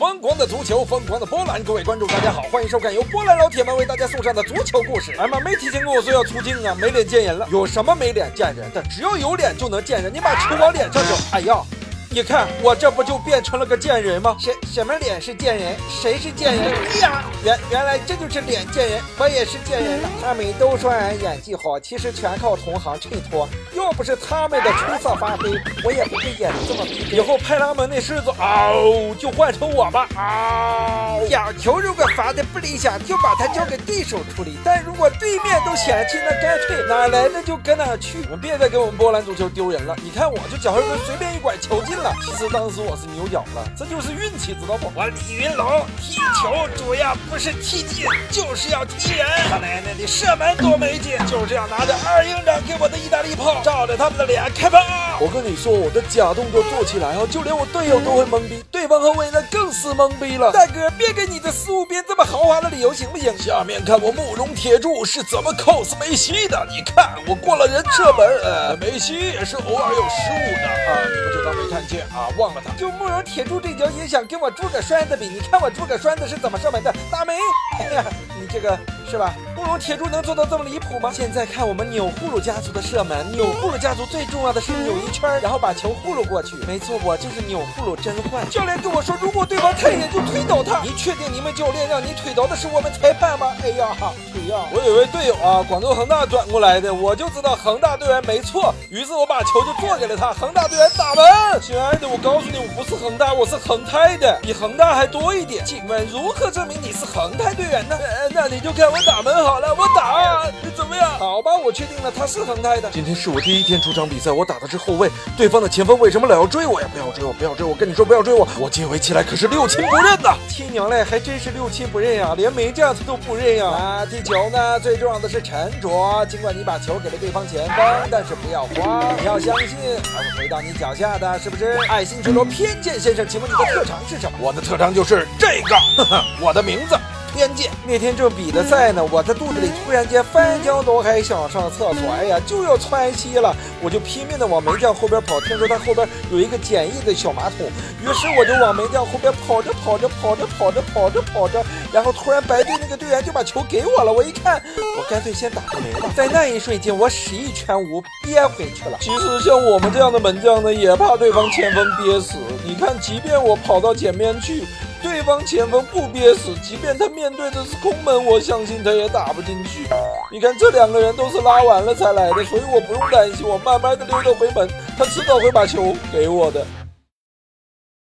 疯狂的足球，疯狂的波兰，各位观众，大家好，欢迎收看由波兰老铁们为大家送上的足球故事。哎妈没提前跟我说要出镜啊，没脸见人了。有什么没脸见人的？只要有脸就能见人。你把球往脸上扔，哎呀！你看我这不就变成了个贱人吗？什什么脸是贱人？谁是贱人？哎呀，原原来这就是脸贱人，我也是贱人了。他们都说俺演技好，其实全靠同行衬托。要不是他们的出色发挥，我也不会演的这么逼。以后派拉蒙那狮子嗷就换成我吧。嗷！角球如果罚的不理想，就把它交给对手处理。但如果对面都嫌弃，那干脆哪来的就搁哪去。你们别再给我们波兰足球丢人了。你看我就脚后跟随便一拐，球进。其实当时我是牛脚了，这就是运气，知道不？我李云龙踢球主要不是踢进，就是要踢人。他奶奶的射门多没劲，就是这样拿着二营长给我的意大利炮，照着他们的脸开炮。我跟你说，我的假动作做起来啊，就连我队友都会懵逼，对方后卫那更是懵逼了。大哥，别给你的失误编这么豪华的理由行不行？下面看我慕容铁柱是怎么 cos 梅西的。你看我过了人射门，呃，梅西也是偶尔有失误的啊，你们就当没看。啊，忘了他！就慕容铁柱这脚也想跟我诸葛栓子比？你看我诸葛栓子是怎么射门的？大门，哎呀，你这个是吧？慕容铁柱能做到这么离谱吗？现在看我们钮祜禄家族的射门，钮祜禄家族最重要的是扭一圈，然后把球呼噜过去。没错，我就是钮祜禄甄嬛。教练跟我说，如果对方太远就推倒他。你确定你们教练让你推倒的是我们裁判吗？哎呀，腿呀！我有位队友啊，广州恒大转过来的，我就知道恒大队员没错，于是我把球就做给了他。恒大队员打门。亲爱的，我告诉你，我不是恒大，我是恒泰的，比恒大还多一点。请问如何证明你是恒泰队员呢？呃，那你就看我打门好了，我打，怎么样？好吧，我确定了，他是恒泰的。今天是我第一天出场比赛，我打的是后卫，对方的前锋为什么老要追我呀？不要追我，不要追我，跟你说不要追我，我接围起来可是六亲不认呐！亲娘嘞，还真是六亲不认呀，连门将他都不认呀！啊，踢球呢，最重要的是沉着，尽管你把球给了对方前锋，但是不要慌，你要相信，还会回到你脚下的，是不是？爱新觉罗偏见先生，请问你的特长是什么？我的特长就是这个，我的名字。边界。那天正比着赛呢，我在肚子里突然间翻江倒海想上厕所，哎呀，就要窜稀了，我就拼命的往门将后边跑。听说他后边有一个简易的小马桶，于是我就往门将后边跑着跑着跑着跑着跑着跑着，然后突然白队那个队员就把球给我了。我一看，我干脆先打个门吧。在那一瞬间，我使一拳无憋回去了。其实像我们这样的门将呢，也怕对方前锋憋死。你看，即便我跑到前面去。对方前锋不憋死，即便他面对的是空门，我相信他也打不进去。你看这两个人都是拉完了才来的，所以我不用担心，我慢慢的溜达回门，他迟早会把球给我的。